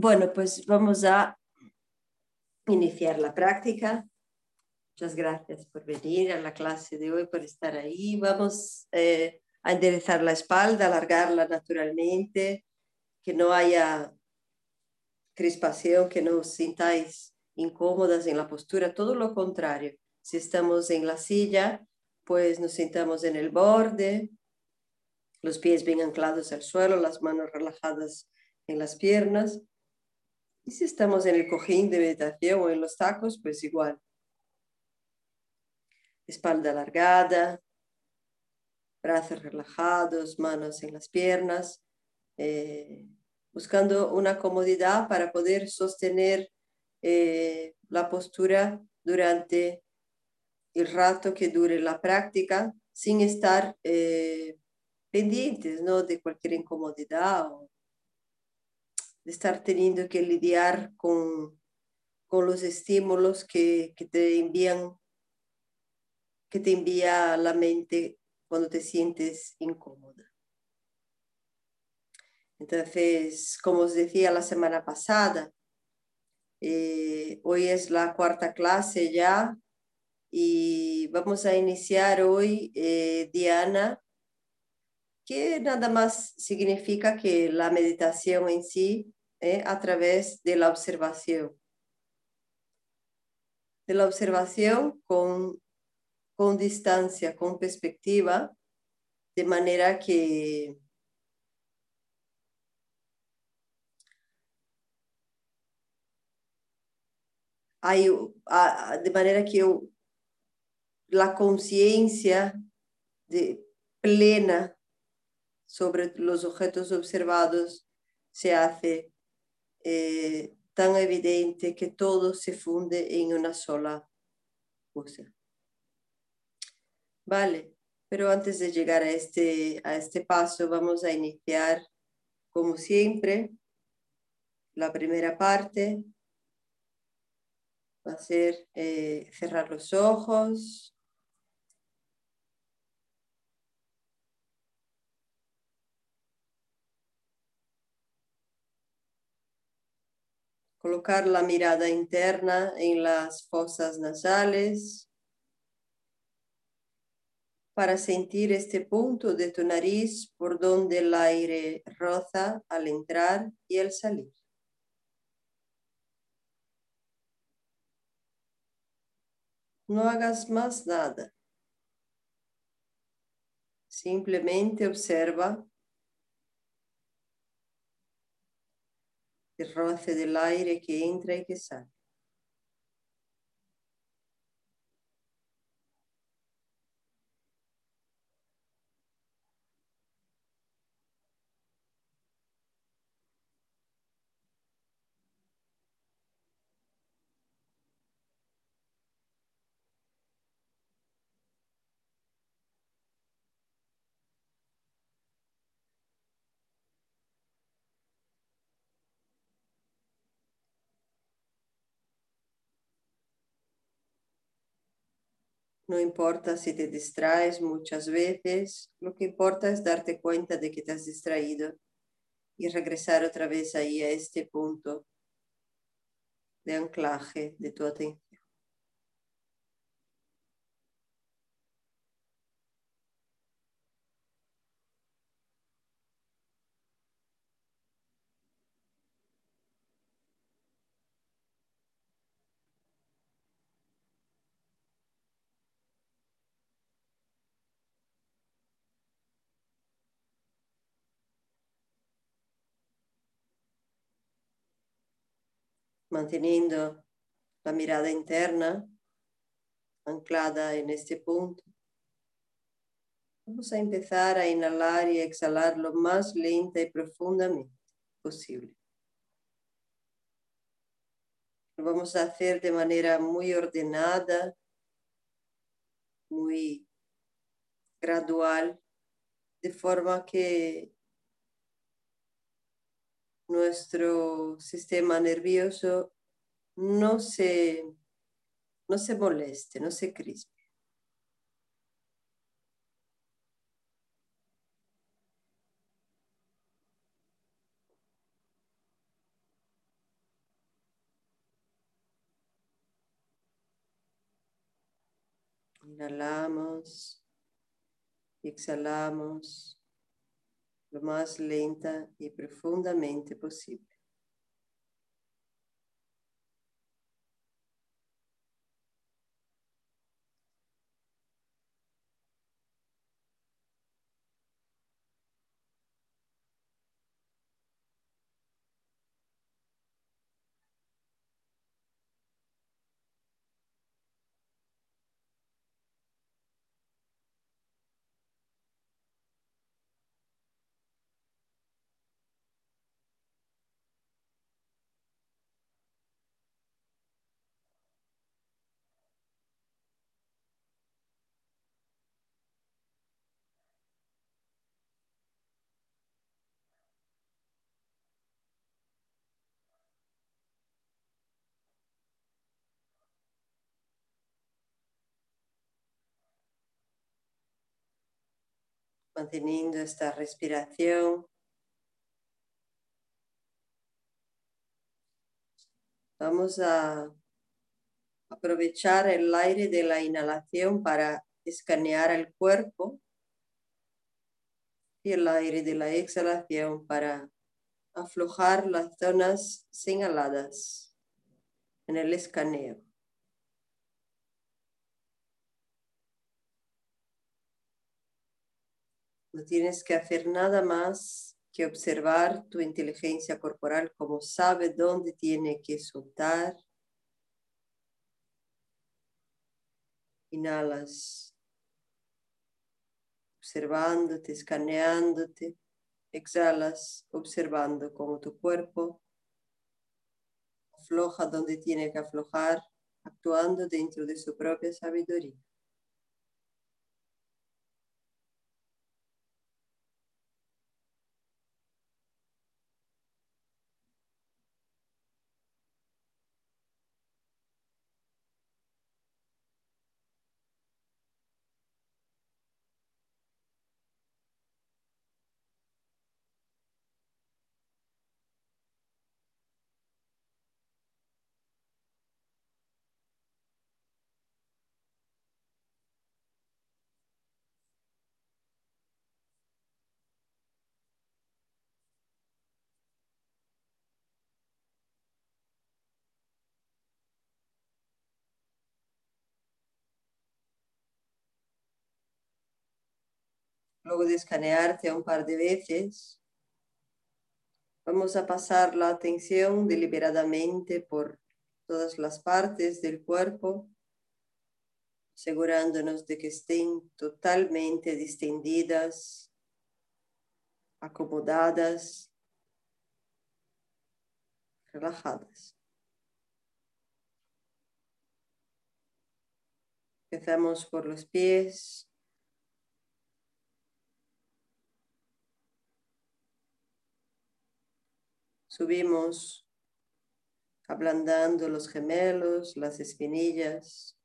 Bueno, pues vamos a iniciar la práctica. Muchas gracias por venir a la clase de hoy, por estar ahí. Vamos eh, a enderezar la espalda, alargarla naturalmente, que no haya crispación, que no os sintáis incómodas en la postura, todo lo contrario. Si estamos en la silla, pues nos sentamos en el borde, los pies bien anclados al suelo, las manos relajadas en las piernas y si estamos en el cojín de meditación o en los tacos, pues igual. Espalda alargada, brazos relajados, manos en las piernas, eh, buscando una comodidad para poder sostener eh, la postura durante el rato que dure la práctica sin estar eh, pendientes ¿no? de cualquier incomodidad o de estar teniendo que lidiar con, con los estímulos que, que, te envían, que te envía la mente cuando te sientes incómoda. Entonces, como os decía la semana pasada, eh, hoy es la cuarta clase ya y vamos a iniciar hoy, eh, Diana, que nada más significa que la meditación en sí ¿eh? a través de la observación. De la observación con, con distancia, con perspectiva, de manera que hay, de manera que la conciencia plena sobre los objetos observados se hace eh, tan evidente que todo se funde en una sola cosa. Vale, pero antes de llegar a este, a este paso vamos a iniciar, como siempre, la primera parte. Va a ser eh, cerrar los ojos, Colocar la mirada interna en las fosas nasales para sentir este punto de tu nariz por donde el aire roza al entrar y al salir. No hagas más nada. Simplemente observa el roce del aire que entra y que sale. No importa si te distraes muchas veces, lo que importa es darte cuenta de que te has distraído y regresar otra vez ahí a este punto de anclaje de tu atención. Manteniendo la mirada interna anclada en este punto. Vamos a empezar a inhalar y exhalar lo más lenta y profundamente posible. Lo vamos a hacer de manera muy ordenada, muy gradual, de forma que nuestro sistema nervioso no se, no se moleste, no se crispe. Inhalamos y exhalamos lo más lenta y profundamente posible. Manteniendo esta respiración. Vamos a aprovechar el aire de la inhalación para escanear el cuerpo y el aire de la exhalación para aflojar las zonas señaladas en el escaneo. No tienes que hacer nada más que observar tu inteligencia corporal como sabe dónde tiene que soltar. Inhalas, observándote, escaneándote. Exhalas, observando cómo tu cuerpo afloja donde tiene que aflojar, actuando dentro de su propia sabiduría. Luego de escanearte un par de veces, vamos a pasar la atención deliberadamente por todas las partes del cuerpo, asegurándonos de que estén totalmente distendidas, acomodadas, relajadas. Empezamos por los pies, Subimos ablandando los gemelos, las espinillas.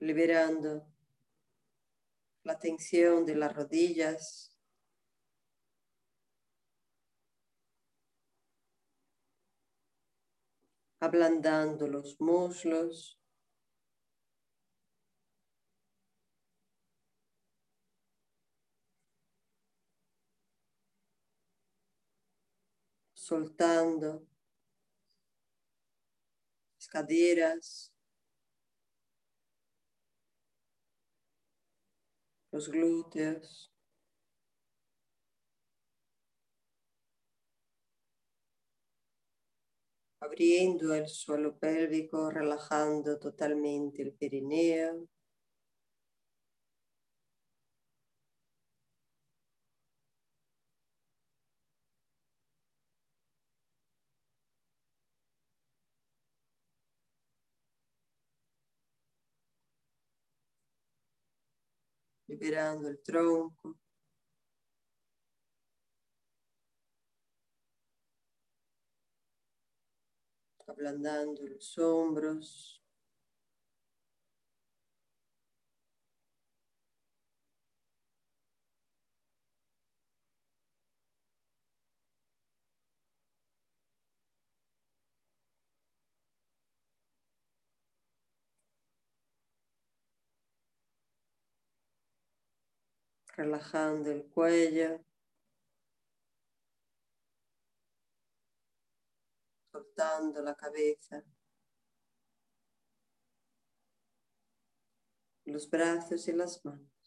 Liberando la tensión de las rodillas. Ablandando los muslos. Soltando las caderas, los glúteos. Abriendo el suelo pélvico, relajando totalmente el perineo. Liberando el tronco. Ablandando los hombros. Relajando el cuello, soltando la cabeza, los brazos y las manos.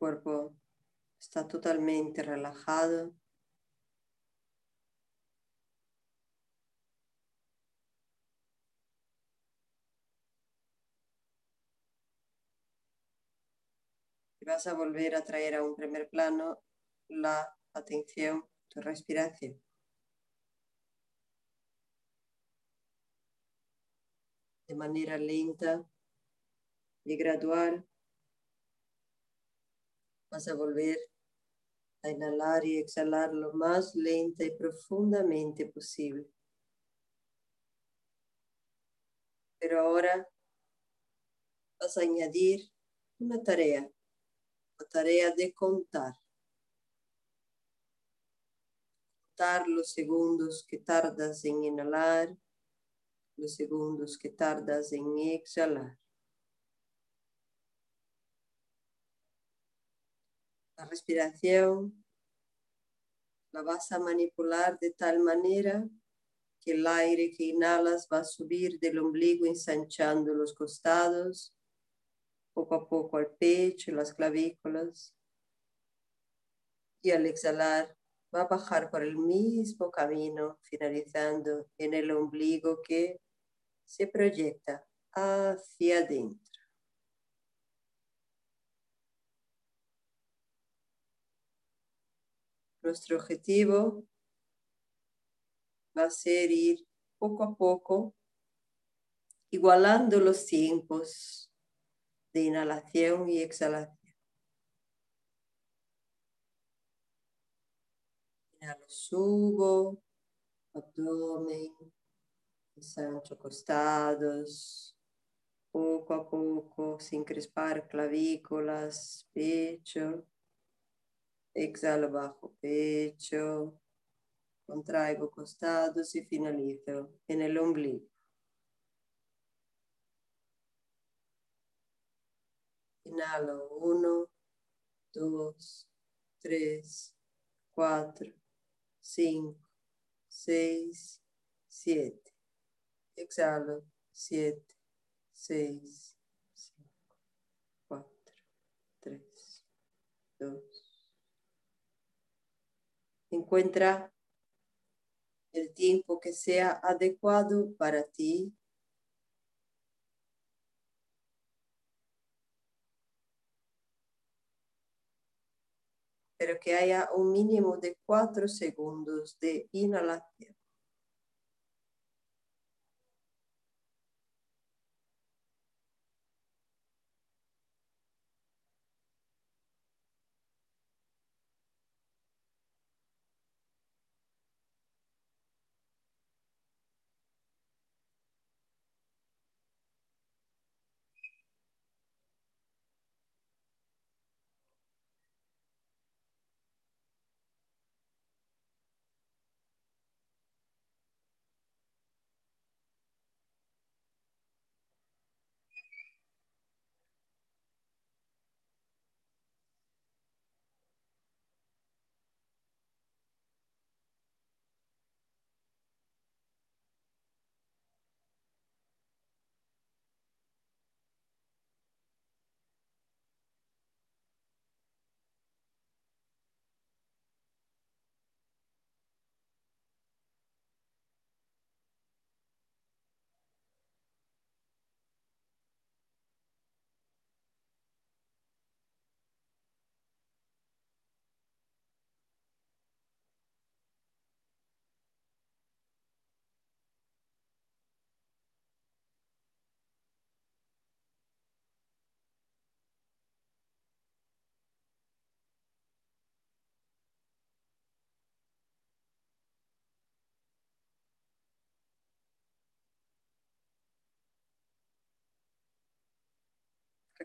Cuerpo está totalmente relajado. Y vas a volver a traer a un primer plano la atención, tu respiración. De manera lenta y gradual Vas a volver a inhalar y exhalar lo más lenta y profundamente posible. Pero ahora vas a añadir una tarea, la tarea de contar. Contar los segundos que tardas en inhalar, los segundos que tardas en exhalar. La respiración la vas a manipular de tal manera que el aire que inhalas va a subir del ombligo ensanchando los costados, poco a poco al pecho, las clavículas. Y al exhalar va a bajar por el mismo camino, finalizando en el ombligo que se proyecta hacia adentro. Nuestro objetivo va a ser ir poco a poco igualando los tiempos de inhalación y exhalación. Inhalo, subo, abdomen, ensancho costados, poco a poco, sin crespar clavículas, pecho. Exhalo bajo pecho. Contraigo costados y finalizo en el ombligo. Inhalo uno, dos, tres, cuatro, cinco, seis, siete. Exhalo siete, seis, Encuentra el tiempo que sea adecuado para ti. Pero que haya un mínimo de cuatro segundos de inhalación.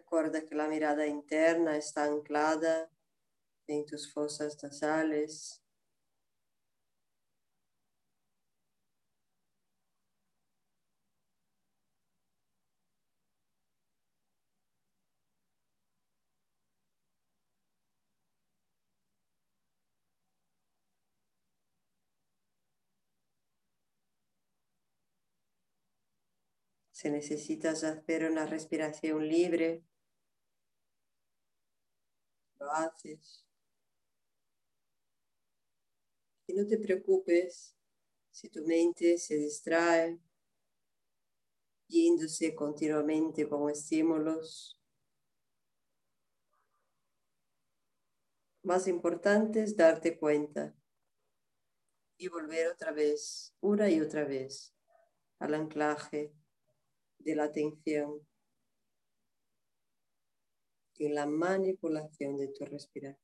Recuerda que la mirada interna está anclada en tus fosas nasales. Si necesitas hacer una respiración libre, haces. Y no te preocupes si tu mente se distrae, yéndose continuamente con estímulos. Más importante es darte cuenta y volver otra vez, una y otra vez, al anclaje de la atención y la manipulación de tu respiración.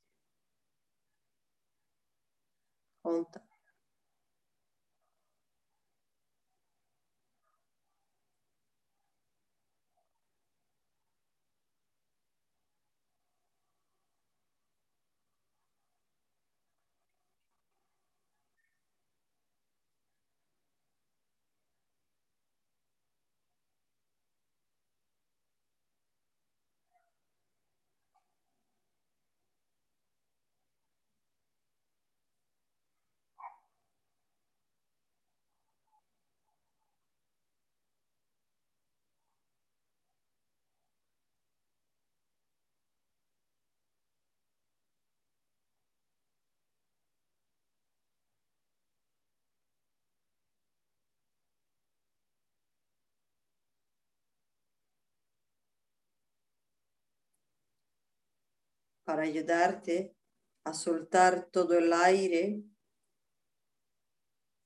Conta. Para ayudarte a soltar todo el aire,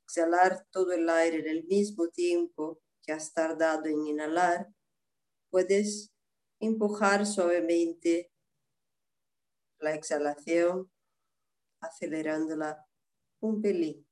exhalar todo el aire en el mismo tiempo que has tardado en inhalar, puedes empujar suavemente la exhalación, acelerándola un pelín.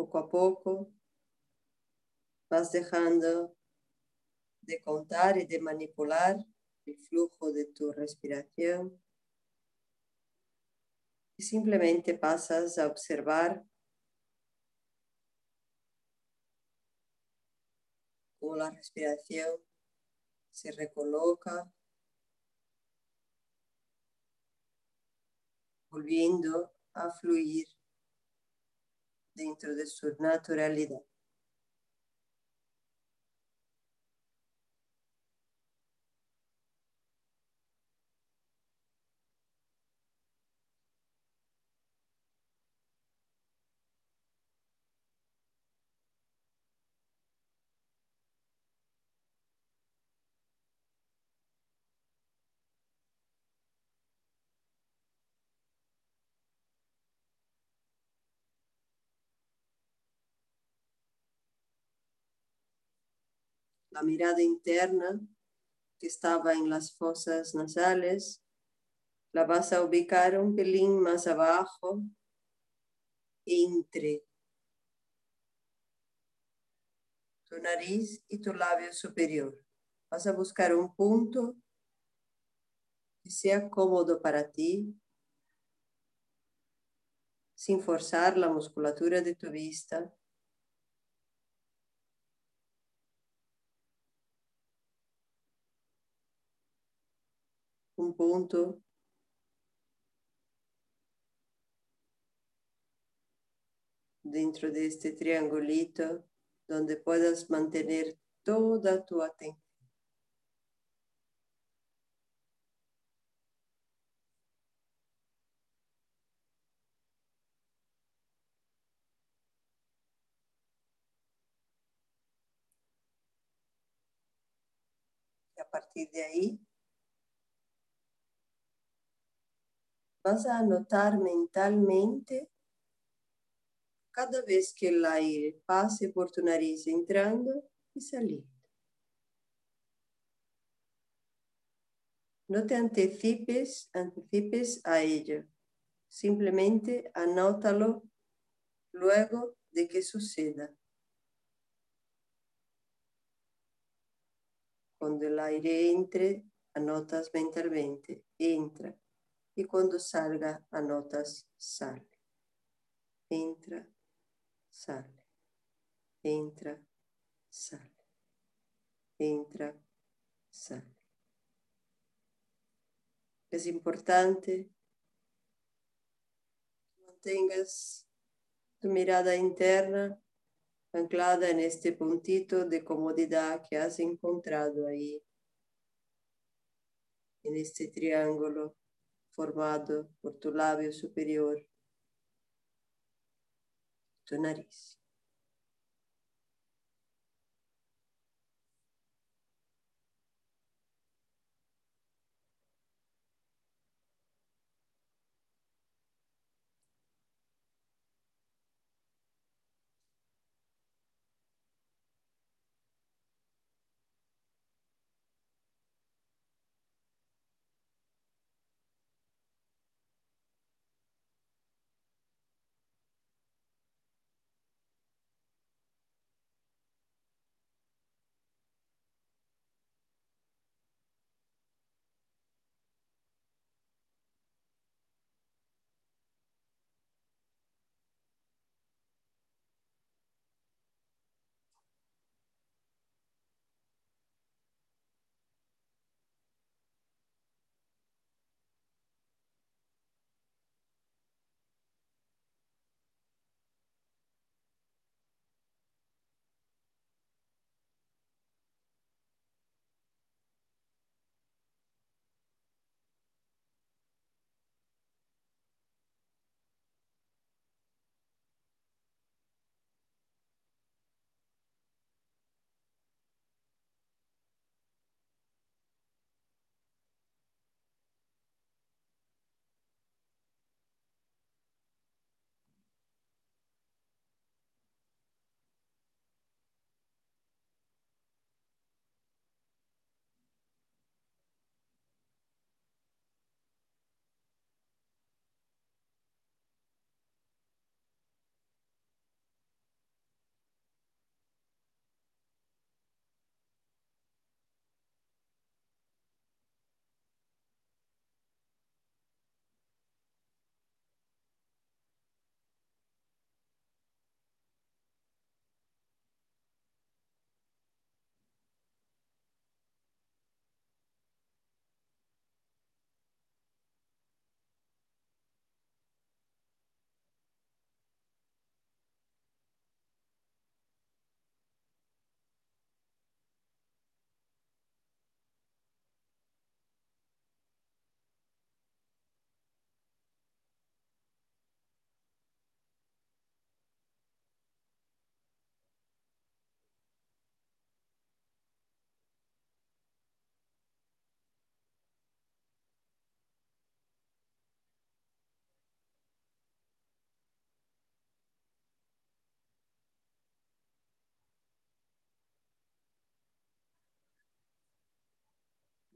Poco a poco vas dejando de contar y de manipular el flujo de tu respiración. Y simplemente pasas a observar cómo la respiración se recoloca, volviendo a fluir dentro de su naturalidad. La mirada interna que estaba en las fosas nasales, la vas a ubicar un pelín más abajo, entre tu nariz y tu labio superior. Vas a buscar un punto que sea cómodo para ti, sin forzar la musculatura de tu vista. Un punto dentro de este triangulito donde puedas mantener toda tu atención. Y a partir de ahí, vas a anotar mentalmente cada vez que el aire pase por tu nariz entrando y saliendo. No te anticipes, anticipes a ello. Simplemente anótalo luego de que suceda. Cuando el aire entre, anotas mentalmente, entra. Y cuando salga, anotas, sale. Entra, sale, entra, sale, entra, sale. Es importante que mantengas tu mirada interna anclada en este puntito de comodidad que has encontrado ahí, en este triángulo formado por tu labio superior tu nariz.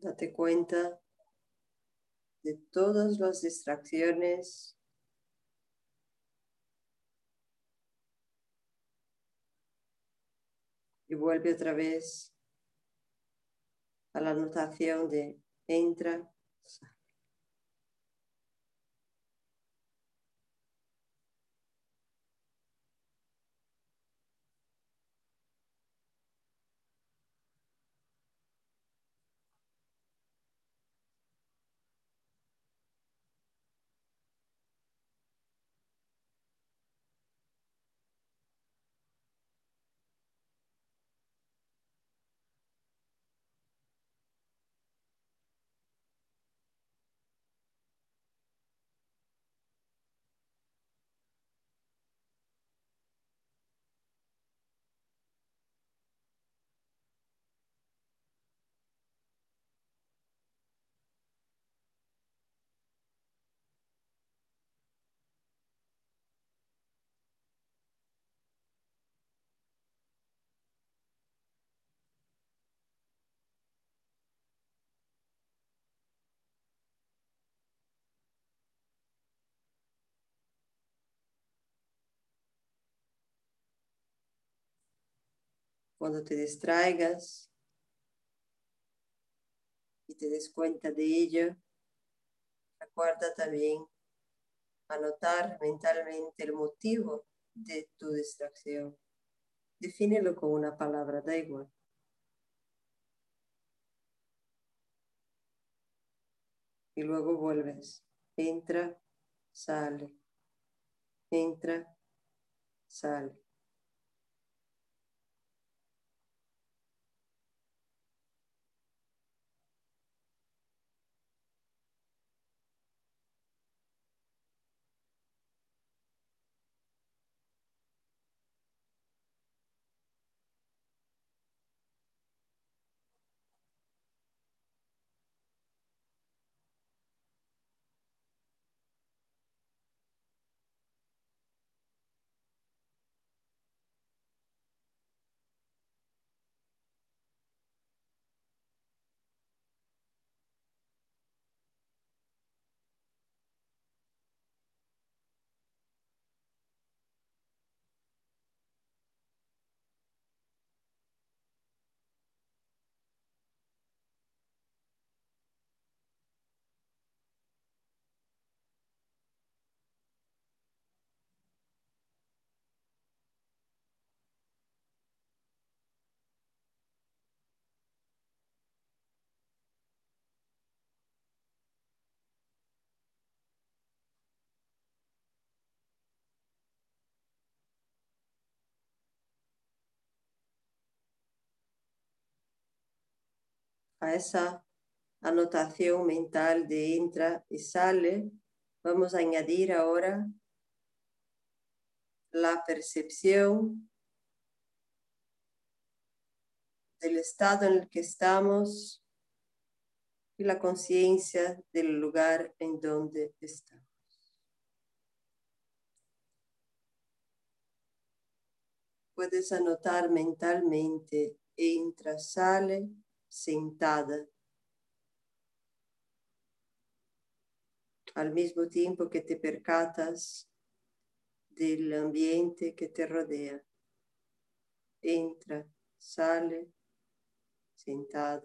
Date cuenta de todas las distracciones y vuelve otra vez a la anotación de entra. Cuando te distraigas y te des cuenta de ello, recuerda también anotar mentalmente el motivo de tu distracción. Defínelo con una palabra, da igual. Y luego vuelves. Entra, sale. Entra, sale. A esa anotación mental de entra y sale, vamos a añadir ahora la percepción del estado en el que estamos y la conciencia del lugar en donde estamos. Puedes anotar mentalmente entra, sale sentada. Al mismo tiempo que te percatas del ambiente que te rodea. Entra, sale, sentada.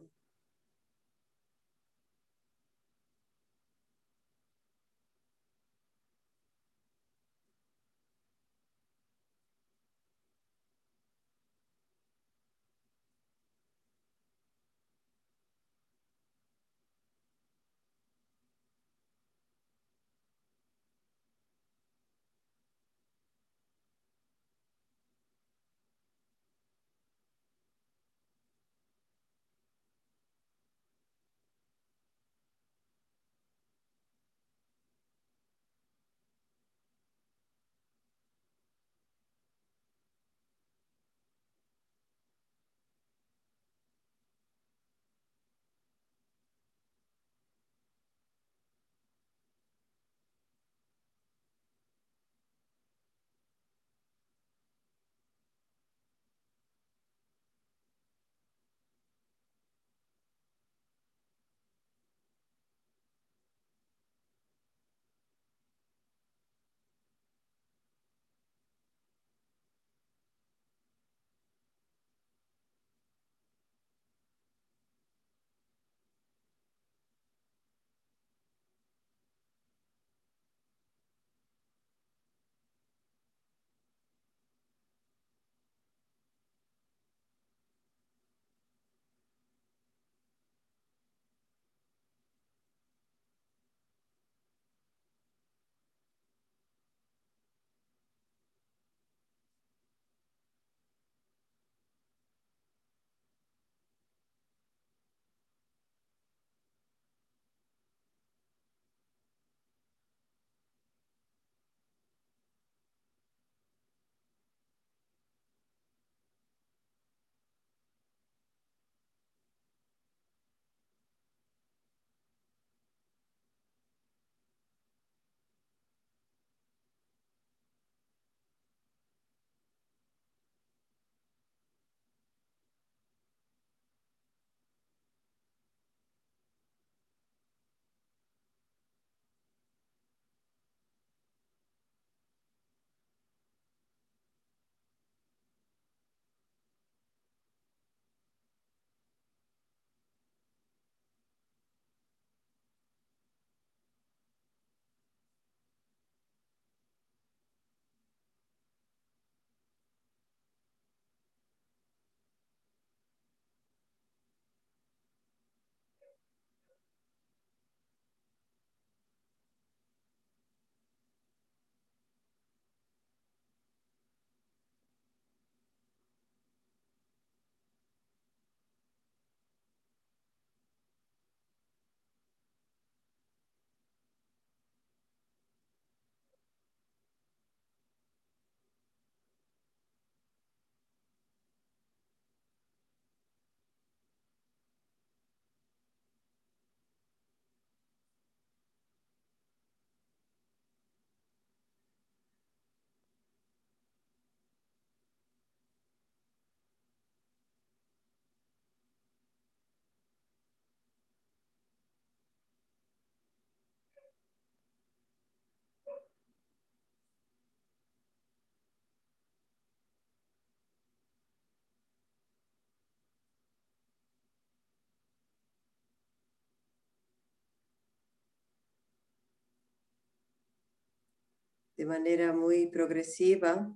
De manera muy progresiva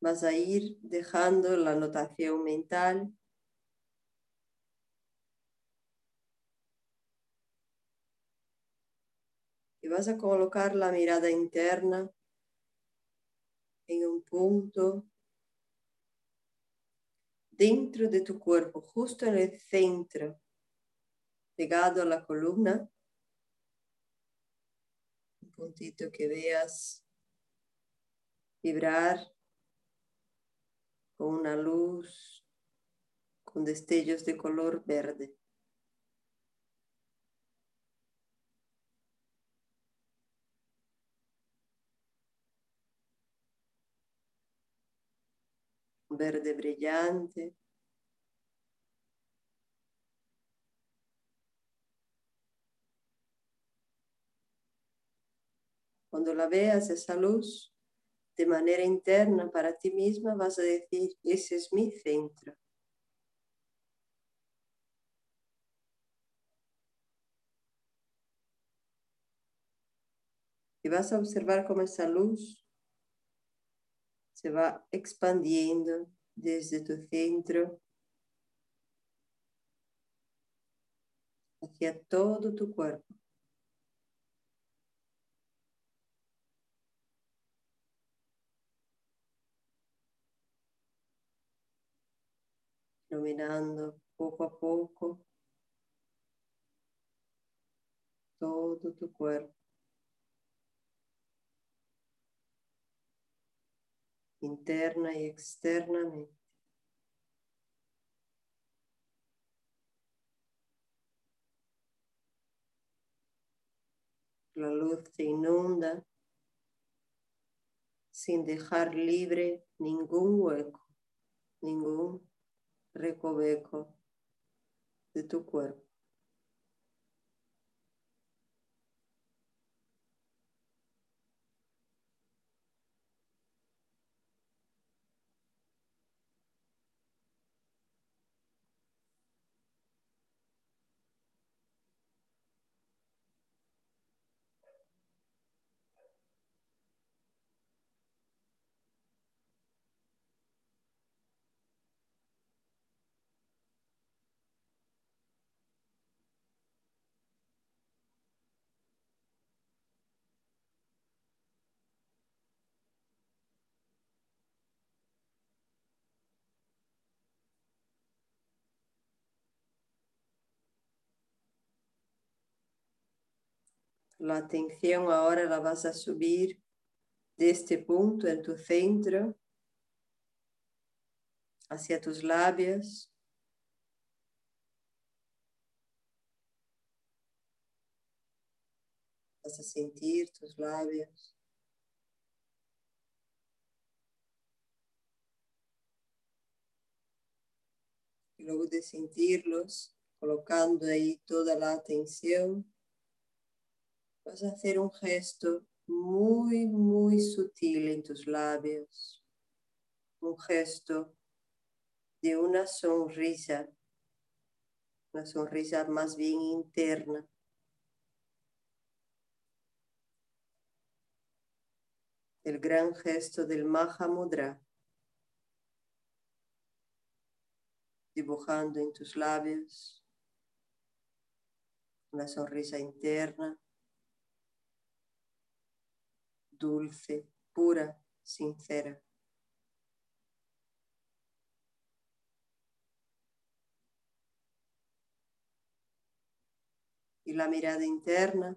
vas a ir dejando la notación mental. Y vas a colocar la mirada interna en un punto dentro de tu cuerpo, justo en el centro, pegado a la columna, puntito que veas vibrar con una luz, con destellos de color verde. Verde brillante. Cuando la veas esa luz, de manera interna para ti misma vas a decir, ese es mi centro. Y vas a observar cómo esa luz se va expandiendo desde tu centro hacia todo tu cuerpo. Iluminando poco a poco todo tu cuerpo. interna y externamente. La luz te inunda sin dejar libre ningún hueco, ningún recoveco de tu cuerpo. La atención ahora la vas a subir de este punto en tu centro hacia tus labios. Vas a sentir tus labios. Y luego de sentirlos, colocando ahí toda la atención, vas a hacer un gesto muy, muy sutil en tus labios, un gesto de una sonrisa, una sonrisa más bien interna. El gran gesto del Mahamudra, dibujando en tus labios una sonrisa interna dulce, pura, sincera. Y la mirada interna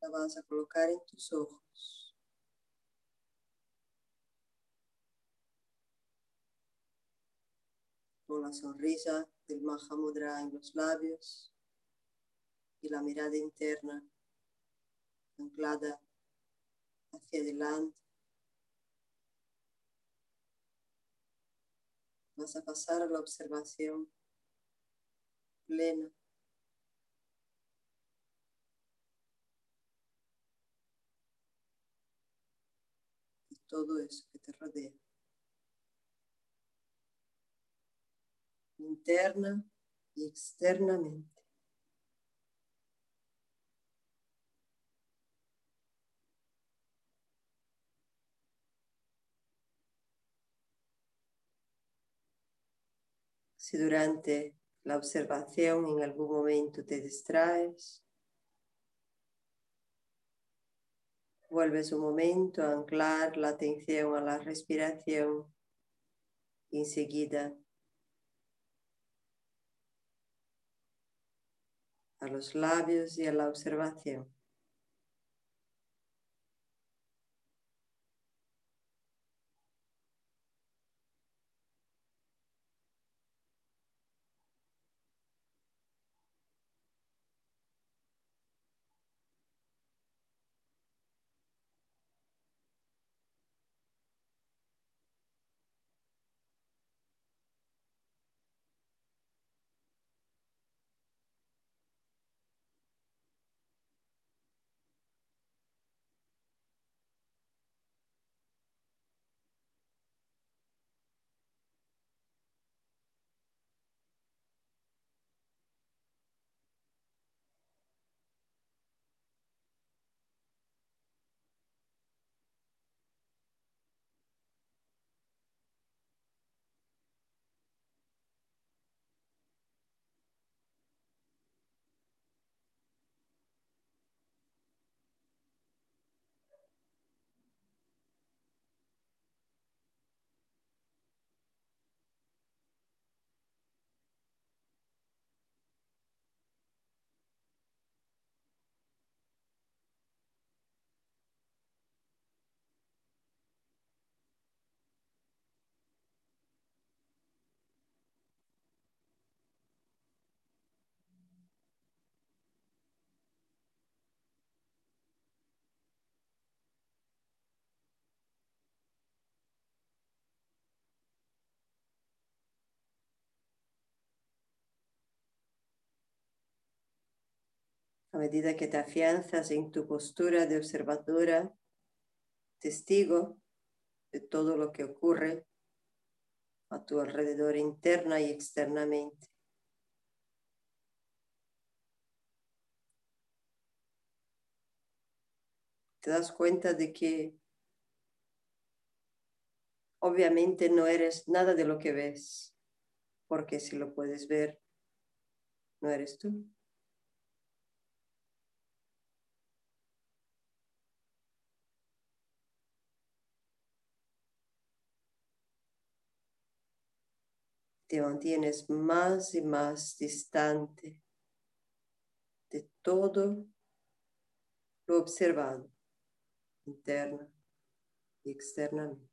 la vas a colocar en tus ojos. Con la sonrisa del Mahamudra en los labios y la mirada interna anclada hacia adelante. Vas a pasar a la observación plena. de todo eso que te rodea. Interna y externamente. Si durante la observación en algún momento te distraes, vuelves un momento a anclar la atención a la respiración y enseguida a los labios y a la observación. A medida que te afianzas en tu postura de observadora, testigo de todo lo que ocurre a tu alrededor interna y externamente. Te das cuenta de que obviamente no eres nada de lo que ves, porque si lo puedes ver, no eres tú. Te mantienes más y más distante de todo lo observado, interna y externamente.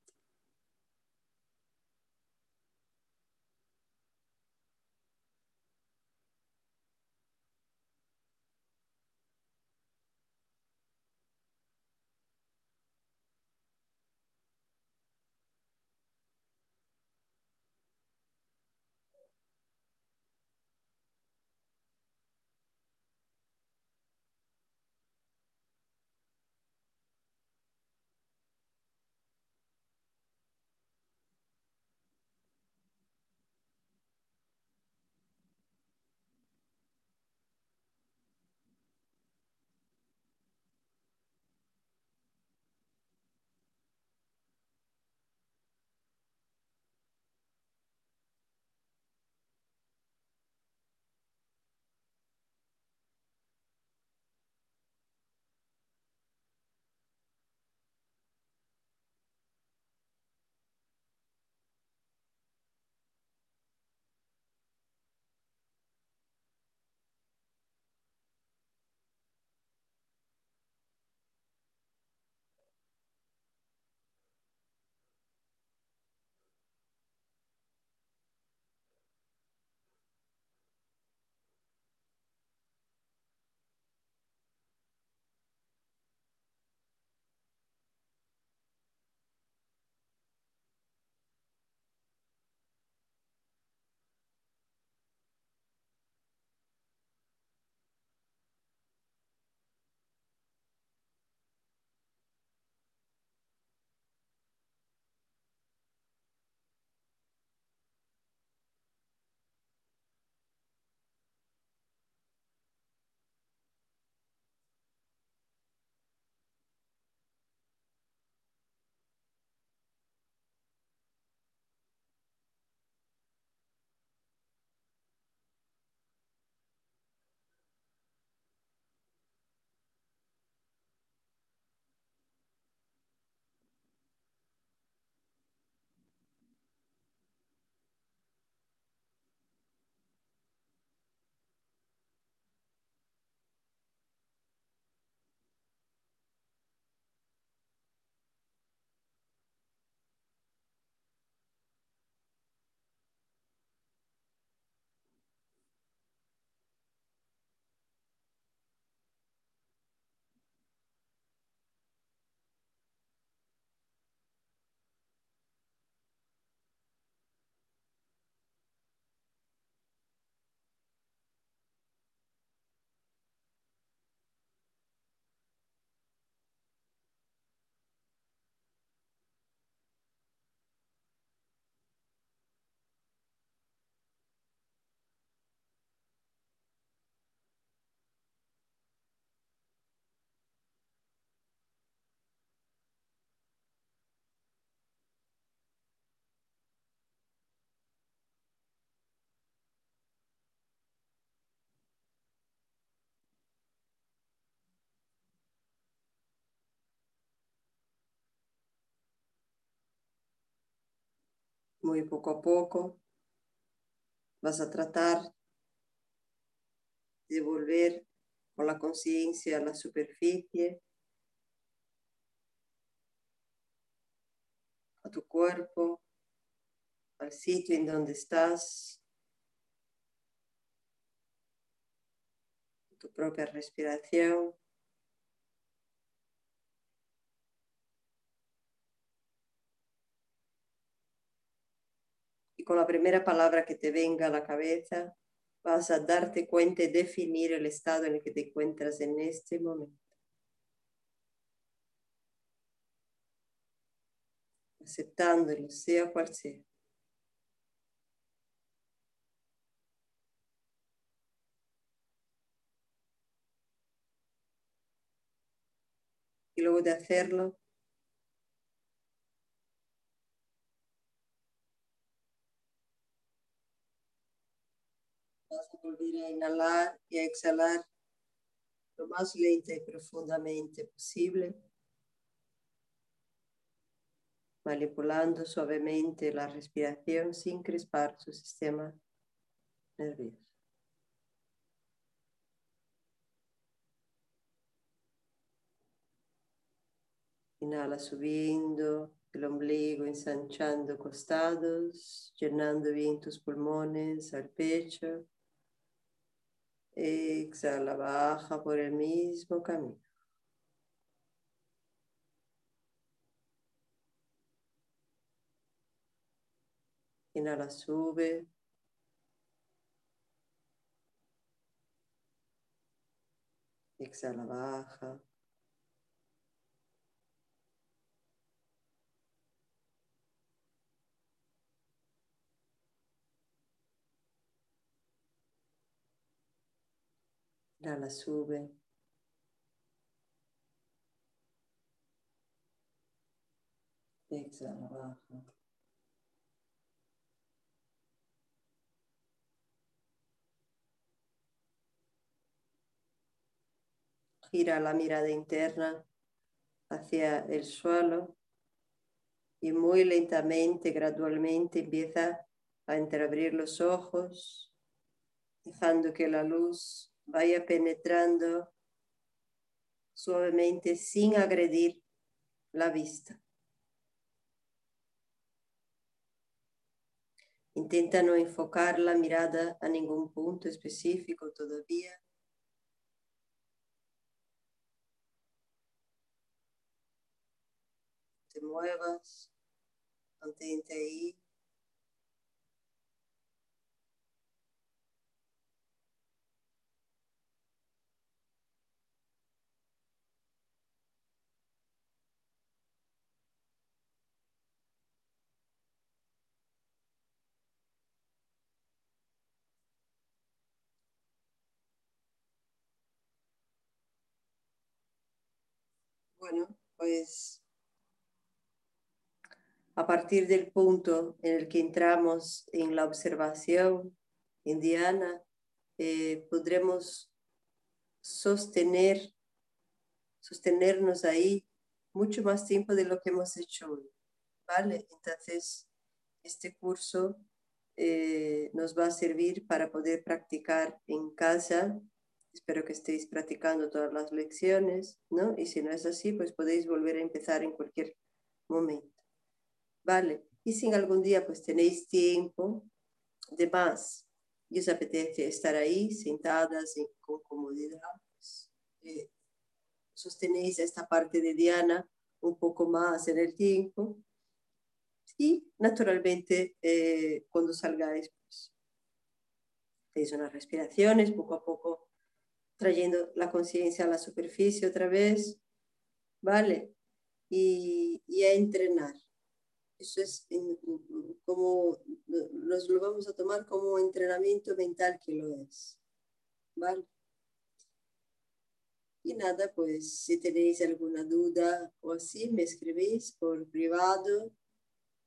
Muy poco a poco vas a tratar de volver con la conciencia a la superficie, a tu cuerpo, al sitio en donde estás, tu propia respiración. Con la primera palabra que te venga a la cabeza, vas a darte cuenta y definir el estado en el que te encuentras en este momento. Aceptándolo, sea cual sea. Y luego de hacerlo, vas a volver a inhalar y a exhalar lo más lenta y profundamente posible, manipulando suavemente la respiración sin crispar su sistema nervioso. Inhala subiendo el ombligo, ensanchando costados, llenando bien tus pulmones al pecho. Exhala, baja por el mismo camino. Inhala, sube. Exhala, baja. La sube. Exhala, baja. Gira la mirada interna hacia el suelo y muy lentamente, gradualmente empieza a entreabrir los ojos, dejando que la luz vaya penetrando suavemente sin agredir la vista. Intenta no enfocar la mirada a ningún punto específico todavía. Te muevas, mantente ahí. Bueno, pues a partir del punto en el que entramos en la observación indiana, eh, podremos sostener, sostenernos ahí mucho más tiempo de lo que hemos hecho hoy. ¿Vale? Entonces, este curso eh, nos va a servir para poder practicar en casa Espero que estéis practicando todas las lecciones, ¿no? Y si no es así, pues podéis volver a empezar en cualquier momento. ¿Vale? Y si en algún día pues tenéis tiempo de más y os apetece estar ahí sentadas con comodidad, pues, eh, sostenéis esta parte de Diana un poco más en el tiempo y naturalmente eh, cuando salgáis pues hacéis unas respiraciones poco a poco trayendo la conciencia a la superficie otra vez, ¿vale? Y, a entrenar. Eso es como, nos lo vamos a tomar como entrenamiento mental que lo es, ¿vale? Y nada, pues si tenéis alguna duda o así, me escribís por privado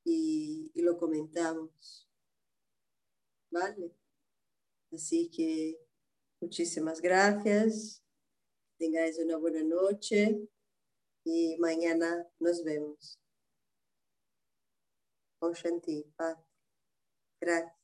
y, y lo comentamos, ¿vale? Así que Muchísimas gracias. Tengáis una buena noche y mañana nos vemos. Con Shanti, paz. Gracias.